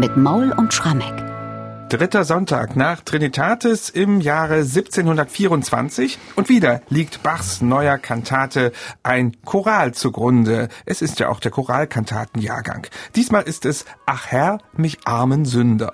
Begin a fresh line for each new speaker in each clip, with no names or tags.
mit Maul und Schrammeck.
Dritter Sonntag nach Trinitatis im Jahre 1724 und wieder liegt Bachs neuer Kantate ein Choral zugrunde. Es ist ja auch der Choralkantatenjahrgang. Diesmal ist es Ach Herr, mich armen Sünder.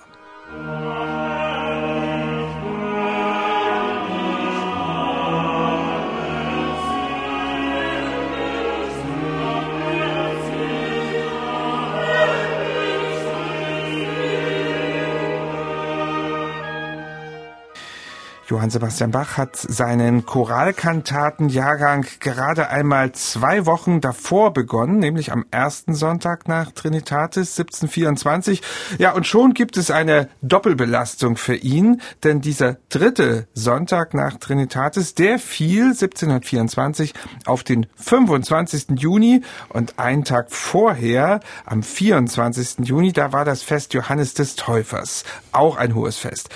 Johann Sebastian Bach hat seinen Choralkantatenjahrgang gerade einmal zwei Wochen davor begonnen, nämlich am ersten Sonntag nach Trinitatis 1724. Ja, und schon gibt es eine Doppelbelastung für ihn, denn dieser dritte Sonntag nach Trinitatis, der fiel 1724 auf den 25. Juni und einen Tag vorher, am 24. Juni, da war das Fest Johannes des Täufers, auch ein hohes Fest.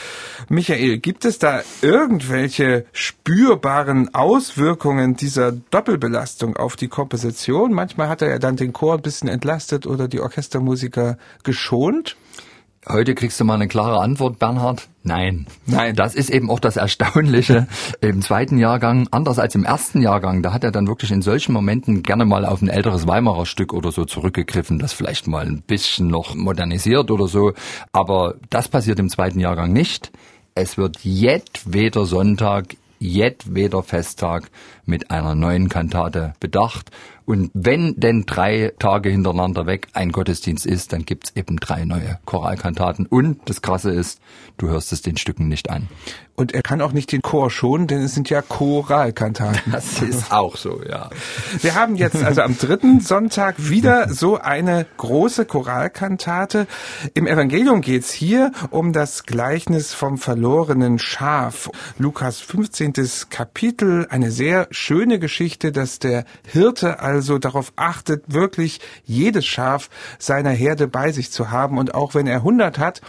Michael, gibt es da irgendwelche spürbaren Auswirkungen dieser Doppelbelastung auf die Komposition? Manchmal hat er ja dann den Chor ein bisschen entlastet oder die Orchestermusiker geschont.
Heute kriegst du mal eine klare Antwort, Bernhard. Nein. Nein. Das ist eben auch das Erstaunliche im zweiten Jahrgang. Anders als im ersten Jahrgang, da hat er dann wirklich in solchen Momenten gerne mal auf ein älteres Weimarer Stück oder so zurückgegriffen, das vielleicht mal ein bisschen noch modernisiert oder so. Aber das passiert im zweiten Jahrgang nicht. Es wird jedweder Sonntag, jedweder Festtag mit einer neuen Kantate bedacht. Und wenn denn drei Tage hintereinander weg ein Gottesdienst ist, dann gibt's eben drei neue Choralkantaten. Und das Krasse ist, du hörst es den Stücken nicht an.
Und er kann auch nicht den Chor schonen, denn es sind ja Choralkantaten.
Das ist auch so, ja.
Wir haben jetzt also am dritten Sonntag wieder so eine große Choralkantate. Im Evangelium geht's hier um das Gleichnis vom verlorenen Schaf. Lukas 15. Kapitel, eine sehr schöne Geschichte, dass der Hirte also darauf achtet, wirklich jedes Schaf seiner Herde bei sich zu haben. Und auch wenn er 100 hat,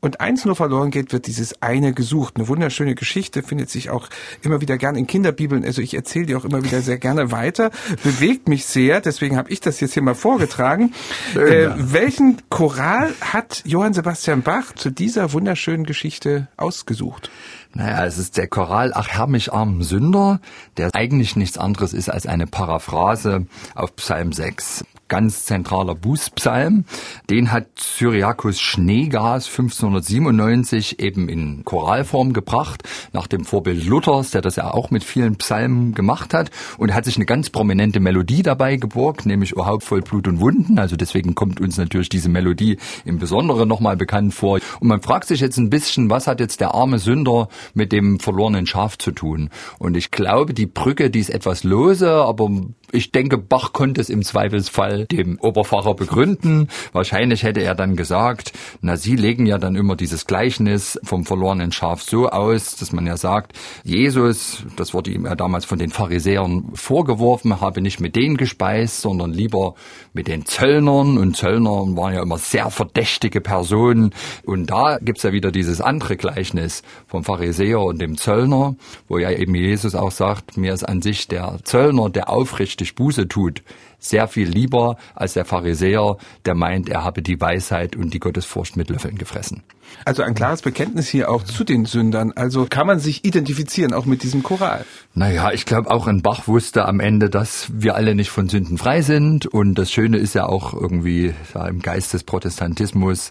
und eins nur verloren geht, wird dieses eine gesucht. Eine wunderschöne Geschichte findet sich auch immer wieder gern in Kinderbibeln. Also ich erzähle die auch immer wieder sehr gerne weiter. Bewegt mich sehr, deswegen habe ich das jetzt hier mal vorgetragen. Äh, welchen Choral hat Johann Sebastian Bach zu dieser wunderschönen Geschichte ausgesucht?
Naja, es ist der Choral Ach Herr mich armen Sünder, der eigentlich nichts anderes ist als eine Paraphrase auf Psalm 6 ganz zentraler Bußpsalm. Den hat Syriakus Schneegas 1597 eben in Choralform gebracht, nach dem Vorbild Luthers, der das ja auch mit vielen Psalmen gemacht hat. Und hat sich eine ganz prominente Melodie dabei geborgt, nämlich O Haupt voll Blut und Wunden. Also deswegen kommt uns natürlich diese Melodie im Besonderen nochmal bekannt vor. Und man fragt sich jetzt ein bisschen, was hat jetzt der arme Sünder mit dem verlorenen Schaf zu tun? Und ich glaube, die Brücke, die ist etwas lose, aber ich denke, Bach konnte es im Zweifelsfall dem Oberpfarrer begründen. Wahrscheinlich hätte er dann gesagt, na, Sie legen ja dann immer dieses Gleichnis vom verlorenen Schaf so aus, dass man ja sagt, Jesus, das wurde ihm ja damals von den Pharisäern vorgeworfen, habe nicht mit denen gespeist, sondern lieber mit den Zöllnern. Und Zöllner waren ja immer sehr verdächtige Personen. Und da gibt's ja wieder dieses andere Gleichnis vom Pharisäer und dem Zöllner, wo ja eben Jesus auch sagt, mir ist an sich der Zöllner, der aufrichtig Buße tut, sehr viel lieber als der Pharisäer, der meint, er habe die Weisheit und die Gottesfurcht mit Löffeln gefressen.
Also ein klares Bekenntnis hier auch zu den Sündern. Also kann man sich identifizieren, auch mit diesem Choral.
Naja, ich glaube auch ein Bach wusste am Ende, dass wir alle nicht von Sünden frei sind. Und das Schöne ist ja auch irgendwie ja, im Geist des Protestantismus,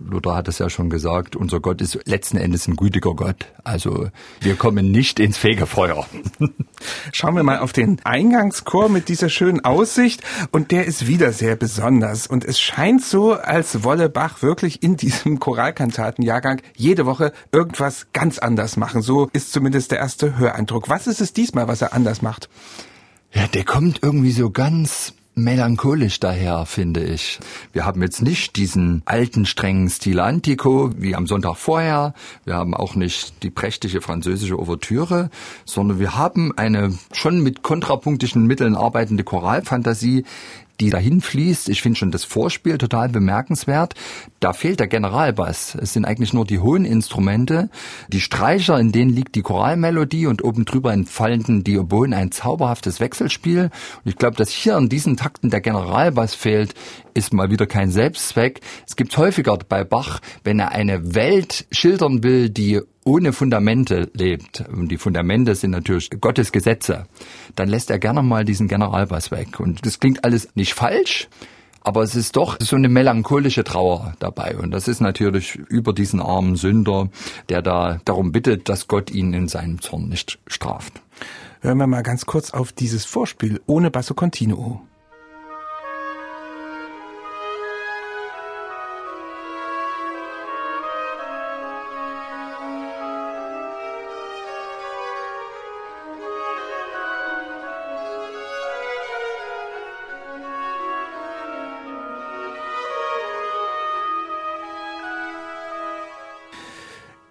Luther hat es ja schon gesagt, unser Gott ist letzten Endes ein gütiger Gott. Also wir kommen nicht ins Fegefeuer.
Schauen wir mal auf den Eingangschor mit dieser schönen Aussicht. Und der ist wieder sehr besonders. Und es scheint so, als wolle Bach wirklich in diesem Choralkantatenjahrgang jede Woche irgendwas ganz anders machen. So ist zumindest der erste Höreindruck. Was ist es diesmal, was er anders macht?
Ja, der kommt irgendwie so ganz melancholisch daher, finde ich. Wir haben jetzt nicht diesen alten, strengen Stil Antico wie am Sonntag vorher. Wir haben auch nicht die prächtige französische Ouvertüre, sondern wir haben eine schon mit kontrapunktischen Mitteln arbeitende Choralfantasie, die dahin fließt. Ich finde schon das Vorspiel total bemerkenswert. Da fehlt der Generalbass. Es sind eigentlich nur die hohen Instrumente. Die Streicher, in denen liegt die Choralmelodie und oben drüber entfalten die ein zauberhaftes Wechselspiel. Und ich glaube, dass hier in diesen Takten der Generalbass fehlt, ist mal wieder kein Selbstzweck. Es gibt häufiger bei Bach, wenn er eine Welt schildern will, die ohne Fundamente lebt, und die Fundamente sind natürlich Gottes Gesetze, dann lässt er gerne mal diesen Generalbass weg. Und das klingt alles nicht falsch, aber es ist doch so eine melancholische Trauer dabei. Und das ist natürlich über diesen armen Sünder, der da darum bittet, dass Gott ihn in seinem Zorn nicht straft.
Hören wir mal ganz kurz auf dieses Vorspiel ohne Basso Continuo.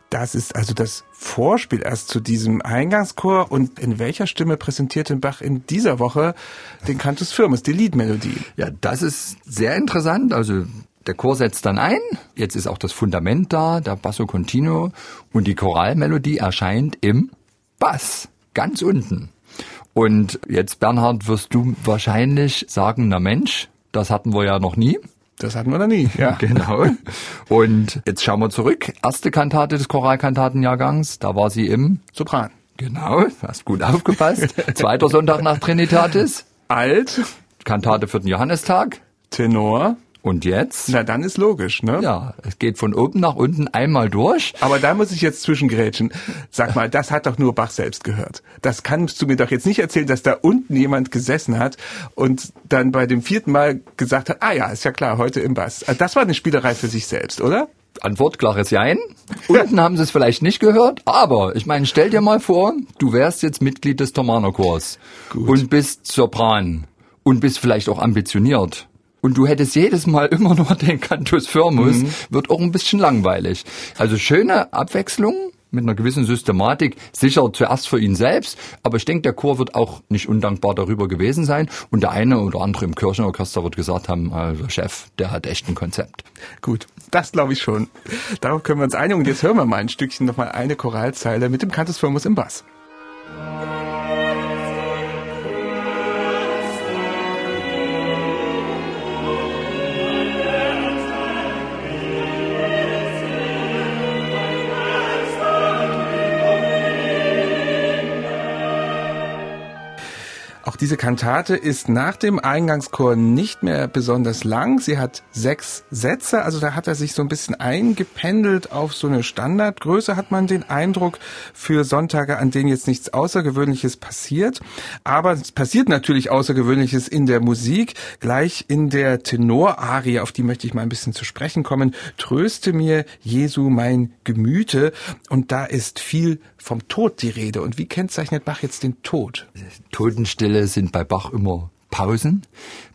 Das ist also das Vorspiel erst zu diesem Eingangschor. Und in welcher Stimme präsentiert den Bach in dieser Woche den Cantus Firmus, die Liedmelodie?
Ja, das ist sehr interessant. Also der Chor setzt dann ein. Jetzt ist auch das Fundament da, der Basso Continuo. Und die Choralmelodie erscheint im Bass, ganz unten. Und jetzt, Bernhard, wirst du wahrscheinlich sagen, na Mensch, das hatten wir ja noch nie.
Das hatten wir noch nie, ja.
Genau. Und jetzt schauen wir zurück. Erste Kantate des Choralkantatenjahrgangs, da war sie im
Sopran.
Genau, hast gut aufgepasst. Zweiter Sonntag nach Trinitatis.
Alt.
Kantate für den Johannistag.
Tenor.
Und jetzt?
Na, dann ist logisch, ne?
Ja, es geht von oben nach unten einmal durch.
Aber da muss ich jetzt zwischengrätschen. Sag mal, das hat doch nur Bach selbst gehört. Das kannst du mir doch jetzt nicht erzählen, dass da unten jemand gesessen hat und dann bei dem vierten Mal gesagt hat, ah ja, ist ja klar, heute im Bass. Also das war eine Spielerei für sich selbst, oder?
Antwort klares Jein. Unten haben sie es vielleicht nicht gehört, aber ich meine, stell dir mal vor, du wärst jetzt Mitglied des Thomanerchors und bist Sopran und bist vielleicht auch ambitioniert und du hättest jedes Mal immer nur den Cantus Firmus, mhm. wird auch ein bisschen langweilig. Also schöne Abwechslung mit einer gewissen Systematik, sicher zuerst für ihn selbst, aber ich denke, der Chor wird auch nicht undankbar darüber gewesen sein und der eine oder andere im Kirchenorchester wird gesagt haben, also Chef, der hat echt ein Konzept.
Gut, das glaube ich schon. Darauf können wir uns einigen und jetzt hören wir mal ein Stückchen nochmal eine Choralzeile mit dem Cantus Firmus im Bass. Diese Kantate ist nach dem Eingangschor nicht mehr besonders lang. Sie hat sechs Sätze, also da hat er sich so ein bisschen eingependelt auf so eine Standardgröße, hat man den Eindruck, für Sonntage, an denen jetzt nichts Außergewöhnliches passiert. Aber es passiert natürlich Außergewöhnliches in der Musik, gleich in der Tenorarie, auf die möchte ich mal ein bisschen zu sprechen kommen. Tröste mir, Jesu, mein Gemüte. Und da ist viel vom Tod die Rede. Und wie kennzeichnet Bach jetzt den Tod?
Totenstille sind bei Bach immer Pausen,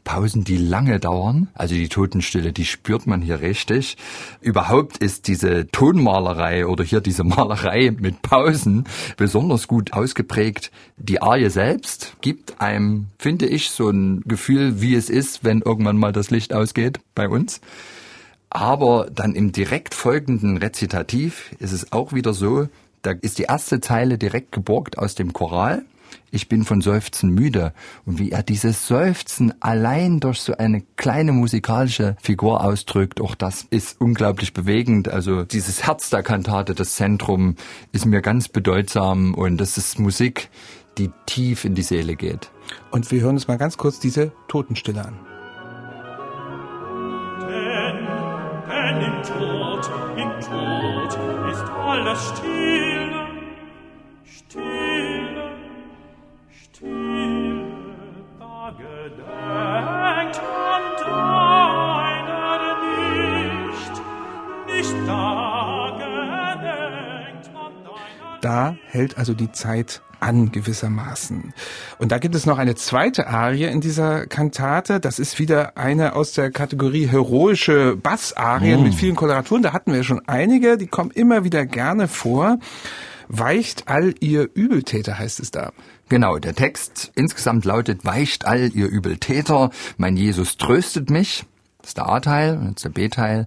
Pausen, die lange dauern. Also die Totenstille, die spürt man hier richtig. Überhaupt ist diese Tonmalerei oder hier diese Malerei mit Pausen besonders gut ausgeprägt. Die Arie selbst gibt einem, finde ich, so ein Gefühl, wie es ist, wenn irgendwann mal das Licht ausgeht bei uns. Aber dann im direkt folgenden Rezitativ ist es auch wieder so, da ist die erste Zeile direkt geborgt aus dem Choral. Ich bin von Seufzen müde. Und wie er dieses Seufzen allein durch so eine kleine musikalische Figur ausdrückt, auch das ist unglaublich bewegend. Also dieses Herz der Kantate, das Zentrum, ist mir ganz bedeutsam und das ist Musik, die tief in die Seele geht.
Und wir hören uns mal ganz kurz diese Totenstille an.
Denn, denn im Tod, im Tod ist alles still.
Da hält also die Zeit an gewissermaßen. Und da gibt es noch eine zweite Arie in dieser Kantate. Das ist wieder eine aus der Kategorie heroische Bassarien mm. mit vielen Koloraturen. Da hatten wir schon einige, die kommen immer wieder gerne vor Weicht all ihr Übeltäter, heißt es da.
Genau, der Text insgesamt lautet, weicht all ihr Übeltäter, mein Jesus tröstet mich. Das ist der A-Teil, jetzt der B-Teil.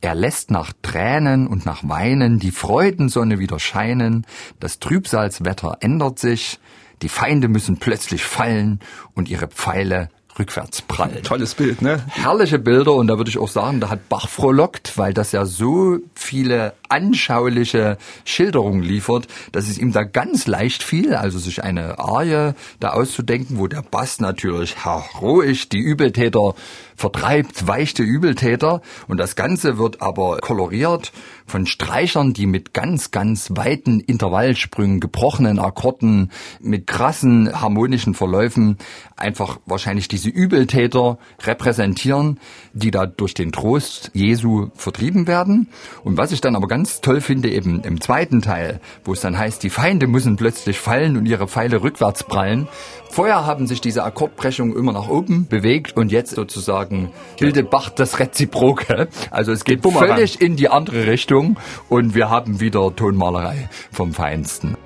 Er lässt nach Tränen und nach Weinen die Freudensonne wieder scheinen, das Trübsalswetter ändert sich, die Feinde müssen plötzlich fallen und ihre Pfeile rückwärts prallen.
Tolles Bild, ne?
Herrliche Bilder und da würde ich auch sagen, da hat Bach frohlockt, weil das ja so viele anschauliche Schilderungen liefert, dass es ihm da ganz leicht fiel, also sich eine Arie da auszudenken, wo der Bass natürlich heroisch die Übeltäter vertreibt, weichte Übeltäter und das Ganze wird aber koloriert von Streichern, die mit ganz, ganz weiten Intervallsprüngen, gebrochenen Akkorden, mit krassen harmonischen Verläufen einfach wahrscheinlich diese Übeltäter repräsentieren, die da durch den Trost Jesu vertrieben werden. Und was ich dann aber ganz toll finde, eben im zweiten Teil, wo es dann heißt, die Feinde müssen plötzlich fallen und ihre Pfeile rückwärts prallen. Vorher haben sich diese Akkordbrechungen immer nach oben bewegt und jetzt sozusagen bildet Bach das Reziproke. Also es geht völlig in die andere Richtung und wir haben wieder Tonmalerei vom Feinsten.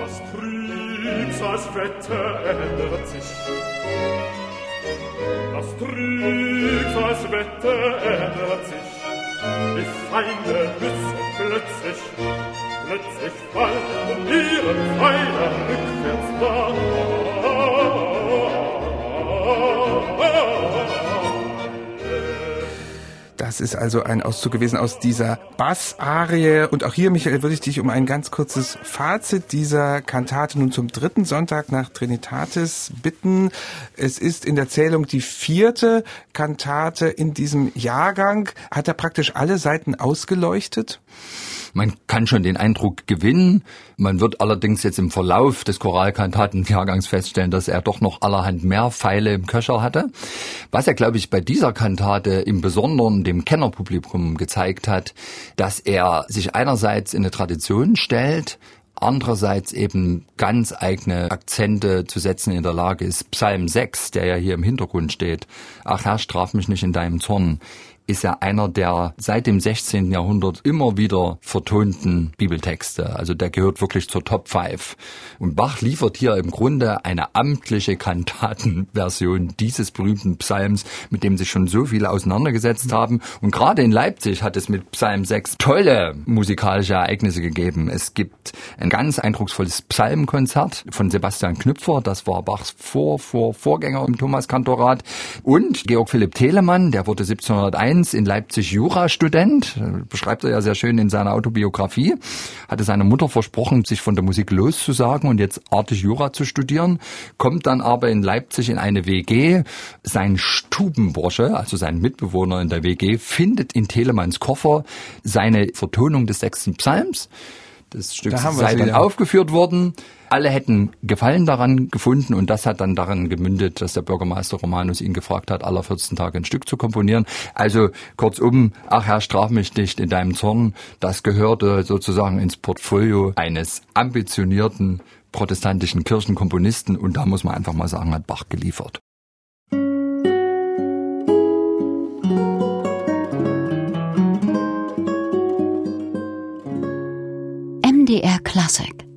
Das Trübsalswetter ändert sich. Das Trübsalswetter ändert sich. Die Feinde müssen plötzlich, plötzlich fallen und ihre Pfeile rückwärts
Das ist also ein Auszug gewesen aus dieser Bassarie. Und auch hier, Michael, würde ich dich um ein ganz kurzes Fazit dieser Kantate nun zum dritten Sonntag nach Trinitatis bitten. Es ist in der Zählung die vierte Kantate in diesem Jahrgang. Hat er praktisch alle Seiten ausgeleuchtet?
Man kann schon den Eindruck gewinnen. Man wird allerdings jetzt im Verlauf des Choralkantatenjahrgangs feststellen, dass er doch noch allerhand mehr Pfeile im Köcher hatte. Was er, glaube ich, bei dieser Kantate im Besonderen dem Kennerpublikum gezeigt hat, dass er sich einerseits in eine Tradition stellt, andererseits eben ganz eigene Akzente zu setzen in der Lage ist. Psalm 6, der ja hier im Hintergrund steht. Ach Herr, straf mich nicht in deinem Zorn ist ja einer der seit dem 16. Jahrhundert immer wieder vertonten Bibeltexte. Also der gehört wirklich zur Top 5. Und Bach liefert hier im Grunde eine amtliche Kantatenversion dieses berühmten Psalms, mit dem sich schon so viele auseinandergesetzt haben. Und gerade in Leipzig hat es mit Psalm 6 tolle musikalische Ereignisse gegeben. Es gibt ein ganz eindrucksvolles Psalmkonzert von Sebastian Knüpfer. Das war Bachs Vor, Vor, Vorgänger im Thomas-Kantorat. Und Georg Philipp Telemann, der wurde 1701 Mainz in Leipzig Jurastudent, beschreibt er ja sehr schön in seiner Autobiografie, hatte seiner Mutter versprochen, sich von der Musik loszusagen und jetzt artig Jura zu studieren, kommt dann aber in Leipzig in eine WG. Sein Stubenbursche, also sein Mitbewohner in der WG, findet in Telemanns Koffer seine Vertonung des sechsten Psalms. Das Stück sei dann aufgeführt worden. Alle hätten Gefallen daran gefunden und das hat dann daran gemündet, dass der Bürgermeister Romanus ihn gefragt hat, aller 14 Tage ein Stück zu komponieren. Also kurzum, ach Herr, straf mich nicht in deinem Zorn. Das gehörte sozusagen ins Portfolio eines ambitionierten protestantischen Kirchenkomponisten und da muss man einfach mal sagen, hat Bach geliefert.
MDR Classic